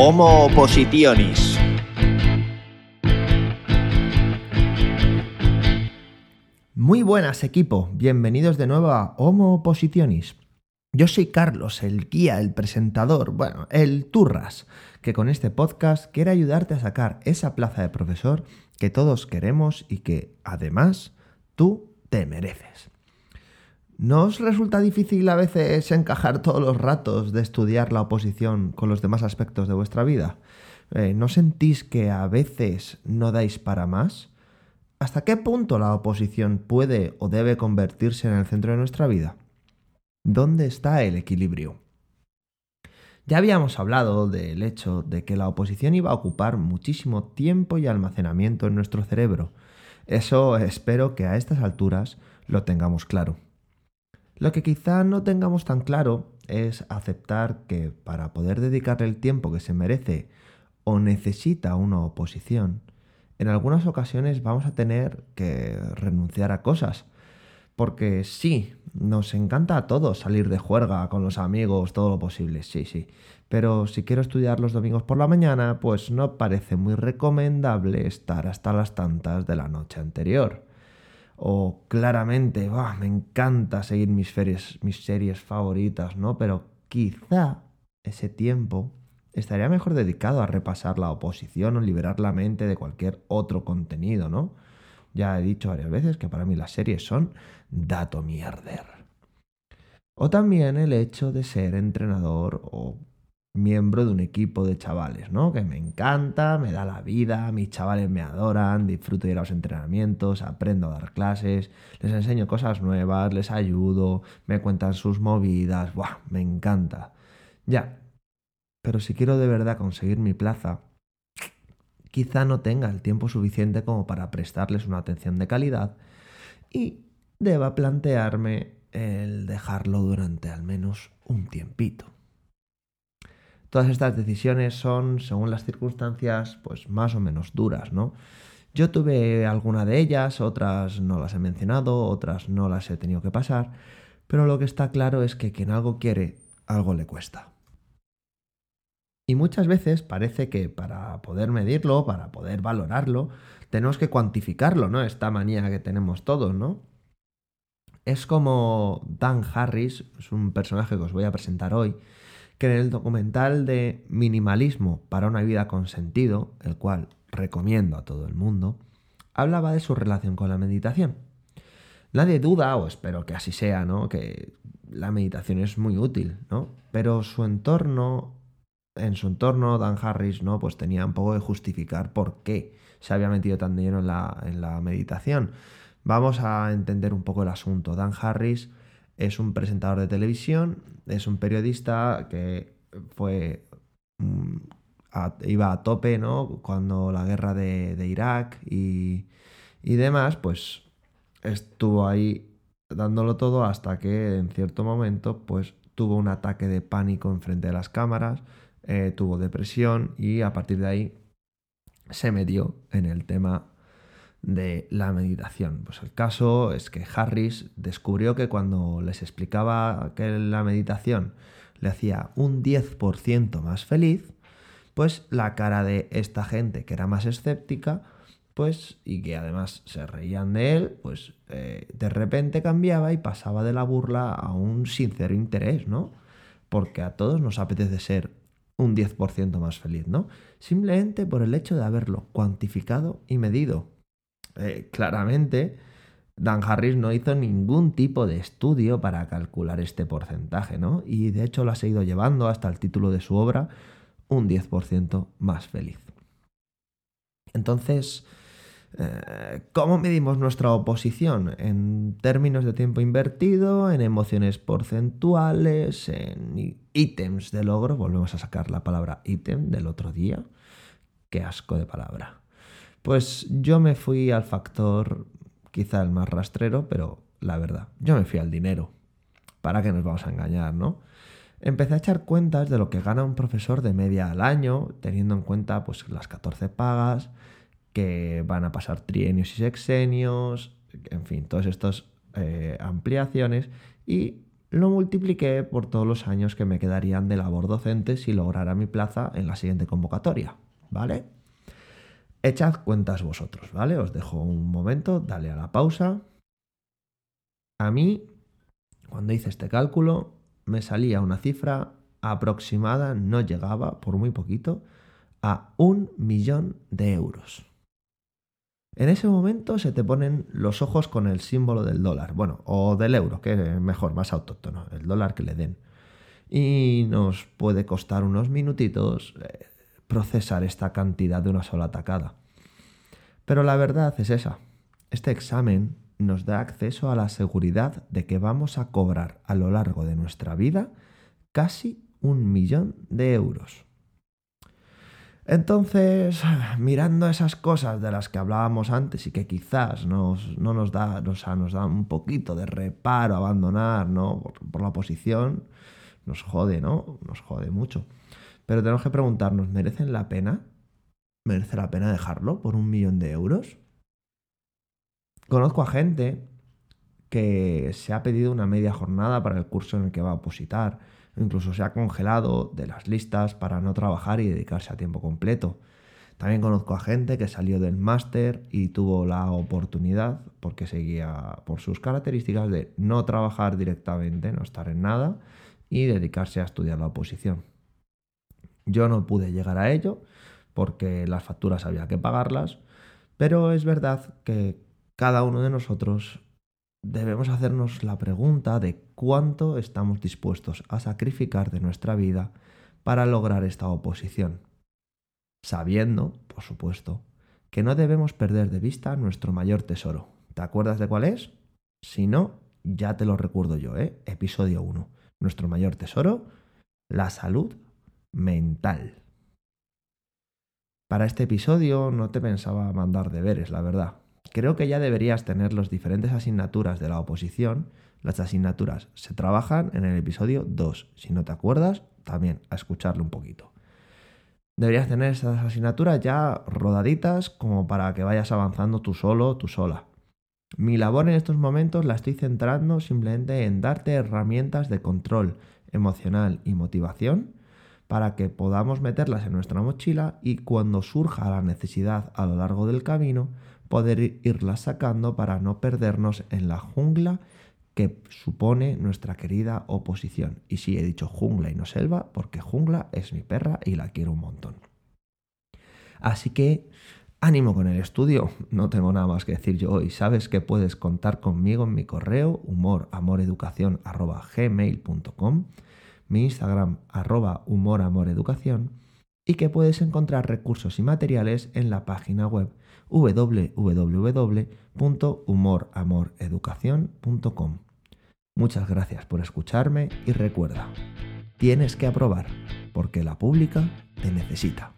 Homo Oppositionis. Muy buenas equipo, bienvenidos de nuevo a Homo Oppositionis. Yo soy Carlos, el guía, el presentador, bueno, el turras, que con este podcast quiere ayudarte a sacar esa plaza de profesor que todos queremos y que además tú te mereces. ¿No os resulta difícil a veces encajar todos los ratos de estudiar la oposición con los demás aspectos de vuestra vida? Eh, ¿No sentís que a veces no dais para más? ¿Hasta qué punto la oposición puede o debe convertirse en el centro de nuestra vida? ¿Dónde está el equilibrio? Ya habíamos hablado del hecho de que la oposición iba a ocupar muchísimo tiempo y almacenamiento en nuestro cerebro. Eso espero que a estas alturas lo tengamos claro. Lo que quizá no tengamos tan claro es aceptar que para poder dedicarle el tiempo que se merece o necesita una oposición, en algunas ocasiones vamos a tener que renunciar a cosas. Porque sí, nos encanta a todos salir de juerga con los amigos, todo lo posible, sí, sí. Pero si quiero estudiar los domingos por la mañana, pues no parece muy recomendable estar hasta las tantas de la noche anterior o claramente, me encanta seguir mis, series, mis series favoritas, ¿no? Pero quizá ese tiempo estaría mejor dedicado a repasar la oposición o liberar la mente de cualquier otro contenido, ¿no? Ya he dicho varias veces que para mí las series son dato mierder. O también el hecho de ser entrenador o miembro de un equipo de chavales, ¿no? Que me encanta, me da la vida, mis chavales me adoran, disfruto de los entrenamientos, aprendo a dar clases, les enseño cosas nuevas, les ayudo, me cuentan sus movidas, ¡buah! Me encanta. Ya. Pero si quiero de verdad conseguir mi plaza, quizá no tenga el tiempo suficiente como para prestarles una atención de calidad y deba plantearme el dejarlo durante al menos un tiempito. Todas estas decisiones son, según las circunstancias, pues más o menos duras, ¿no? Yo tuve alguna de ellas, otras no las he mencionado, otras no las he tenido que pasar, pero lo que está claro es que quien algo quiere, algo le cuesta. Y muchas veces parece que para poder medirlo, para poder valorarlo, tenemos que cuantificarlo, ¿no? Esta manía que tenemos todos, ¿no? Es como Dan Harris, es un personaje que os voy a presentar hoy, que en el documental de Minimalismo para una vida con sentido, el cual recomiendo a todo el mundo, hablaba de su relación con la meditación. Nadie duda, o espero que así sea, ¿no? Que la meditación es muy útil, ¿no? Pero su entorno, en su entorno, Dan Harris, ¿no? Pues tenía un poco de justificar por qué se había metido tan lleno en la, en la meditación. Vamos a entender un poco el asunto. Dan Harris es un presentador de televisión, es un periodista que fue mm, iba a tope, ¿no? Cuando la guerra de, Irak y, y, demás, pues estuvo ahí dándolo todo hasta que en cierto momento, pues tuvo un ataque de pánico enfrente de las cámaras, eh, tuvo depresión y a partir de ahí se metió en el tema de la meditación. Pues el caso es que Harris descubrió que cuando les explicaba que la meditación le hacía un 10% más feliz, pues la cara de esta gente que era más escéptica, pues y que además se reían de él, pues eh, de repente cambiaba y pasaba de la burla a un sincero interés, ¿no? Porque a todos nos apetece ser un 10% más feliz, ¿no? Simplemente por el hecho de haberlo cuantificado y medido. Eh, claramente Dan Harris no hizo ningún tipo de estudio para calcular este porcentaje, ¿no? Y de hecho lo ha seguido llevando hasta el título de su obra, un 10% más feliz. Entonces, eh, ¿cómo medimos nuestra oposición? En términos de tiempo invertido, en emociones porcentuales, en ítems de logro. Volvemos a sacar la palabra ítem del otro día. Qué asco de palabra. Pues yo me fui al factor quizá el más rastrero, pero la verdad, yo me fui al dinero. ¿Para qué nos vamos a engañar, no? Empecé a echar cuentas de lo que gana un profesor de media al año, teniendo en cuenta pues las 14 pagas, que van a pasar trienios y sexenios, en fin, todas estas eh, ampliaciones, y lo multipliqué por todos los años que me quedarían de labor docente si lograra mi plaza en la siguiente convocatoria, ¿vale? Echad cuentas vosotros, ¿vale? Os dejo un momento, dale a la pausa. A mí, cuando hice este cálculo, me salía una cifra aproximada, no llegaba, por muy poquito, a un millón de euros. En ese momento se te ponen los ojos con el símbolo del dólar, bueno, o del euro, que es mejor, más autóctono, el dólar que le den. Y nos puede costar unos minutitos eh, procesar esta cantidad de una sola tacada. Pero la verdad es esa. Este examen nos da acceso a la seguridad de que vamos a cobrar a lo largo de nuestra vida casi un millón de euros. Entonces, mirando esas cosas de las que hablábamos antes y que quizás nos, no nos da, nos da un poquito de reparo abandonar, ¿no? Por, la oposición, nos jode, ¿no? Nos jode mucho. Pero tenemos que preguntarnos, ¿merecen la pena? ¿Merece la pena dejarlo por un millón de euros? Conozco a gente que se ha pedido una media jornada para el curso en el que va a opositar incluso se ha congelado de las listas para no trabajar y dedicarse a tiempo completo. También conozco a gente que salió del máster y tuvo la oportunidad, porque seguía por sus características, de no trabajar directamente, no estar en nada y dedicarse a estudiar la oposición. Yo no pude llegar a ello porque las facturas había que pagarlas, pero es verdad que cada uno de nosotros debemos hacernos la pregunta de cuánto estamos dispuestos a sacrificar de nuestra vida para lograr esta oposición, sabiendo, por supuesto, que no debemos perder de vista nuestro mayor tesoro. ¿Te acuerdas de cuál es? Si no, ya te lo recuerdo yo, ¿eh? Episodio 1. Nuestro mayor tesoro, la salud mental. Para este episodio no te pensaba mandar deberes, la verdad. Creo que ya deberías tener las diferentes asignaturas de la oposición. Las asignaturas se trabajan en el episodio 2. Si no te acuerdas, también a escucharlo un poquito. Deberías tener esas asignaturas ya rodaditas como para que vayas avanzando tú solo, tú sola. Mi labor en estos momentos la estoy centrando simplemente en darte herramientas de control emocional y motivación para que podamos meterlas en nuestra mochila y cuando surja la necesidad a lo largo del camino, poder irlas sacando para no perdernos en la jungla que supone nuestra querida oposición. Y sí, he dicho jungla y no selva, porque jungla es mi perra y la quiero un montón. Así que ánimo con el estudio, no tengo nada más que decir yo hoy. Sabes que puedes contar conmigo en mi correo humoramoreducación.gmail.com mi Instagram arroba humoramoreducación y que puedes encontrar recursos y materiales en la página web www.humoramoreducación.com. Muchas gracias por escucharme y recuerda, tienes que aprobar porque la pública te necesita.